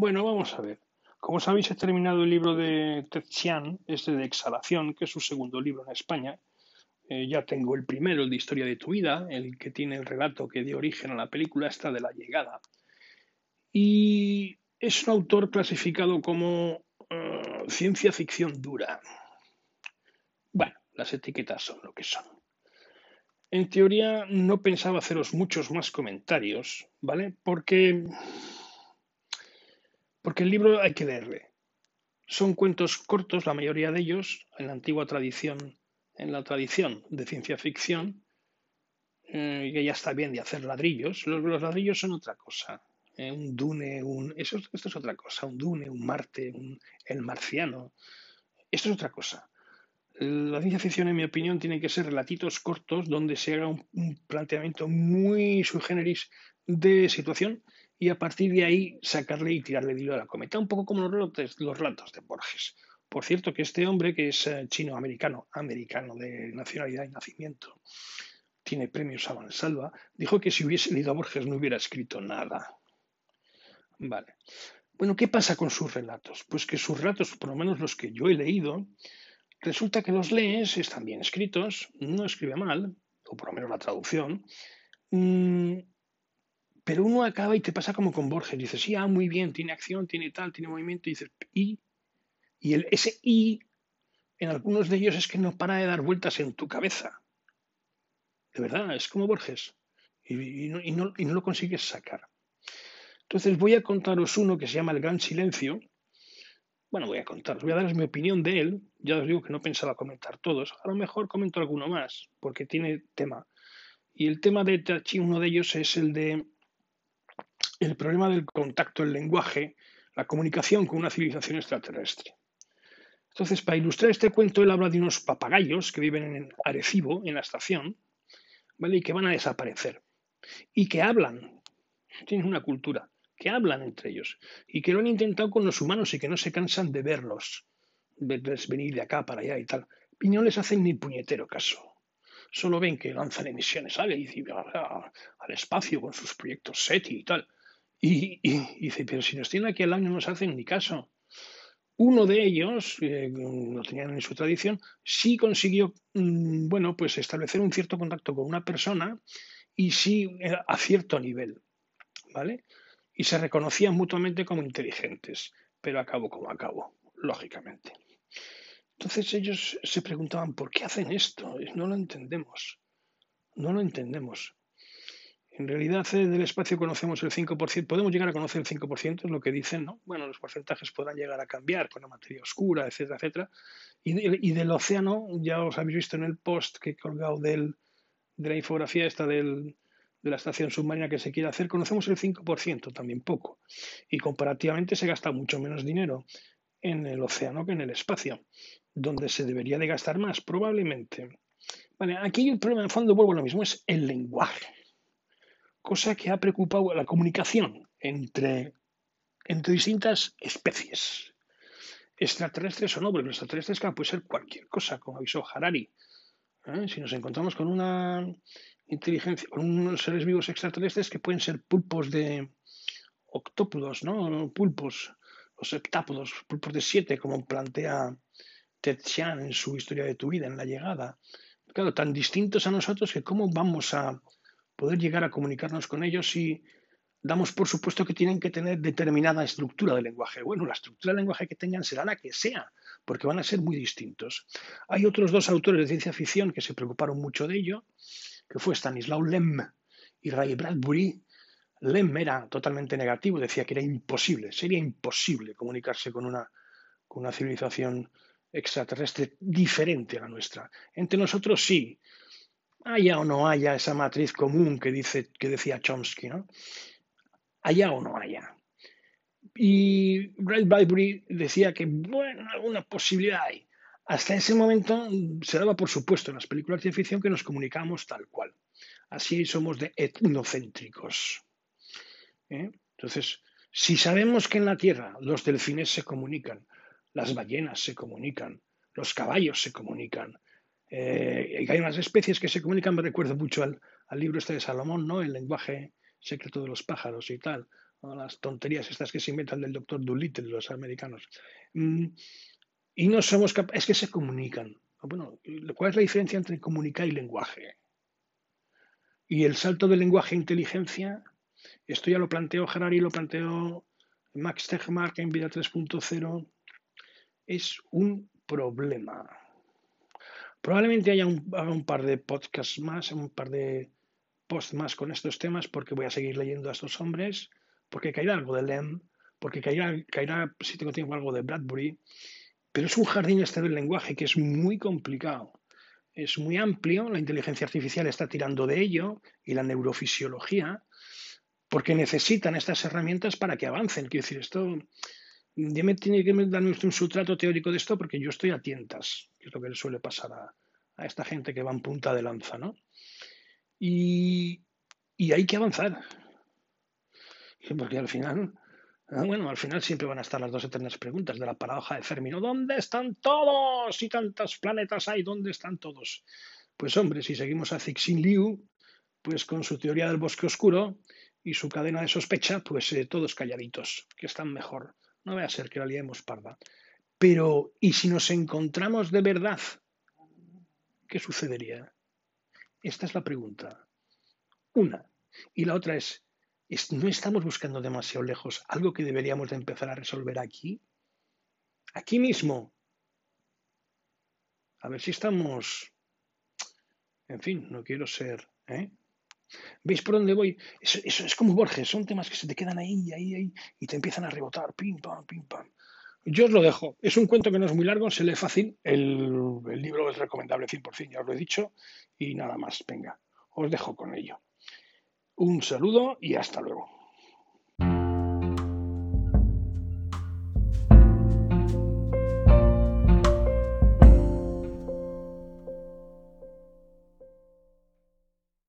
Bueno, vamos a ver. Como sabéis, he terminado el libro de Ted Chiang, este de Exhalación, que es su segundo libro en España. Eh, ya tengo el primero, el de Historia de tu vida, el que tiene el relato que dio origen a la película esta de la llegada. Y es un autor clasificado como eh, ciencia ficción dura. Bueno, las etiquetas son lo que son. En teoría no pensaba haceros muchos más comentarios, ¿vale? Porque porque el libro hay que leerle. Son cuentos cortos, la mayoría de ellos, en la antigua tradición, en la tradición de ciencia ficción, eh, que ya está bien de hacer ladrillos. Los, ladrillos son otra cosa. Eh, un Dune, un. Eso, esto es otra cosa. Un Dune, un Marte, un, el marciano. Esto es otra cosa. La ciencia ficción, en mi opinión, tiene que ser relatitos cortos donde se haga un, planteamiento muy sui generis de situación y a partir de ahí sacarle y tirarle hilo a la cometa, un poco como los relatos, los relatos de Borges. Por cierto, que este hombre, que es eh, chino-americano, americano de nacionalidad y nacimiento, tiene premios a Mansalva, dijo que si hubiese leído a Borges no hubiera escrito nada. Vale. Bueno, ¿qué pasa con sus relatos? Pues que sus relatos, por lo menos los que yo he leído, resulta que los lees, están bien escritos, no escribe mal, o por lo menos la traducción, mm, pero uno acaba y te pasa como con Borges. Dices, sí, ah, muy bien, tiene acción, tiene tal, tiene movimiento. Y dices, y. Y el, ese y, en algunos de ellos es que no para de dar vueltas en tu cabeza. De verdad, es como Borges. Y, no, y, no, y no lo consigues sacar. Entonces voy a contaros uno que se llama El Gran Silencio. Bueno, voy a contaros, voy a daros mi opinión de él. Ya os digo que no pensaba comentar todos. A lo mejor comento alguno más, porque tiene tema. Y el tema de Tachi, uno de ellos es el de el problema del contacto, el lenguaje, la comunicación con una civilización extraterrestre. Entonces, para ilustrar este cuento, él habla de unos papagayos que viven en Arecibo, en la estación, ¿vale? y que van a desaparecer. Y que hablan, tienen una cultura, que hablan entre ellos, y que lo han intentado con los humanos y que no se cansan de verlos, verles venir de acá para allá y tal. Y no les hacen ni puñetero caso. Solo ven que lanzan emisiones al, al espacio con sus proyectos SETI y tal. Y, dice, pero si nos tienen aquí al año no nos hacen ni caso. Uno de ellos, eh, lo tenían en su tradición, sí consiguió, mm, bueno, pues establecer un cierto contacto con una persona y sí a cierto nivel, ¿vale? Y se reconocían mutuamente como inteligentes, pero acabó como acabó, lógicamente. Entonces ellos se preguntaban, ¿por qué hacen esto? No lo entendemos, no lo entendemos. En realidad del espacio conocemos el 5%, podemos llegar a conocer el 5%, es lo que dicen, ¿no? Bueno, los porcentajes podrán llegar a cambiar con la materia oscura, etcétera, etcétera. Y, del océano, ya os habéis visto en el post que he colgado del, de la infografía esta del, de la estación submarina que se quiere hacer, conocemos el 5%, también poco. Y comparativamente se gasta mucho menos dinero en el océano que en el espacio, donde se debería de gastar más, probablemente. Vale, aquí el problema, el fondo, vuelvo a lo mismo, es el lenguaje cosa que ha preocupado la comunicación entre, entre distintas especies, extraterrestres o no, porque los extraterrestres puede ser cualquier cosa, como avisó Harari. ¿eh? Si nos encontramos con una inteligencia, con unos seres vivos extraterrestres que pueden ser pulpos de octópodos, ¿no? Pulpos, los septápodos, pulpos de siete, como plantea Ted Chiang en su historia de tu vida, en la llegada. Claro, tan distintos a nosotros que cómo vamos a poder llegar a comunicarnos con ellos y damos por supuesto que tienen que tener determinada estructura del lenguaje. Bueno, la estructura del lenguaje que tengan será la que sea, porque van a ser muy distintos. Hay otros dos autores de ciencia ficción que se preocuparon mucho de ello, que fue Stanislaw Lem y Ray Bradbury. Lem era totalmente negativo, decía que era imposible, sería imposible comunicarse con una, civilización extraterrestre diferente a la nuestra. Entre nosotros sí, haya o no haya esa matriz común que, dice, que decía Chomsky, ¿no? Haya o no haya. Y Ray Bradbury decía que, bueno, alguna posibilidad hay. Hasta ese momento se daba por supuesto en las películas de ficción que nos comunicamos tal cual. Así somos de etnocéntricos. ¿Eh? Entonces, si sabemos que en la Tierra los delfines se comunican, las ballenas se comunican, los caballos se comunican, eh, hay unas especies que se comunican, me recuerdo mucho al, libro este de Salomón, ¿no? El lenguaje secreto de los pájaros y tal. las tonterías estas que se inventan del doctor Doolittle, los americanos. Mm, y no somos capaces, es que se comunican. Bueno, ¿cuál es la diferencia entre comunicar y lenguaje? Y el salto de lenguaje a inteligencia, esto ya lo planteó Harari, lo planteó Max Tegmark en Vida 3.0, es un problema. Probablemente haya un, par de podcasts más, un par de posts más con estos temas, porque voy a seguir leyendo a estos hombres, porque caerá algo de Lem, porque caerá, caerá si tengo tiempo, algo de Bradbury, pero es un jardín este del lenguaje que es muy complicado. Es muy amplio, la inteligencia artificial está tirando de ello y la neurofisiología, porque necesitan estas herramientas para que avancen. Quiero decir, esto, ya me tiene que darme un sustrato teórico de esto porque yo estoy a tientas, que es lo que le suele pasar a, esta gente que va en punta de lanza, ¿no? Y, hay que avanzar. Porque al final Ah, bueno, al final siempre van a estar las dos eternas preguntas de la paradoja de Fermi. ¿Dónde están todos? Y tantos planetas hay, ¿dónde están todos? Pues hombre, si seguimos a Cixin Liu, pues con su teoría del bosque oscuro y su cadena de sospecha, pues eh, todos calladitos, que están mejor. No va a ser que la liemos parda. Pero, ¿y si nos encontramos de verdad? ¿Qué sucedería? Esta es la pregunta. Una. Y la otra es, no estamos buscando demasiado lejos algo que deberíamos de empezar a resolver aquí, aquí mismo. A ver si estamos, en fin, no quiero ser, ¿eh? ¿Veis por dónde voy? Eso, es como Borges, son temas que se te quedan ahí, ahí, ahí, y te empiezan a rebotar, pim, pam, pim, pam. Yo os lo dejo. Es un cuento que no es muy largo, se lee fácil. El, el libro es recomendable 100%, ya os lo he dicho. Y nada más, venga, os dejo con ello. Un saludo y hasta luego.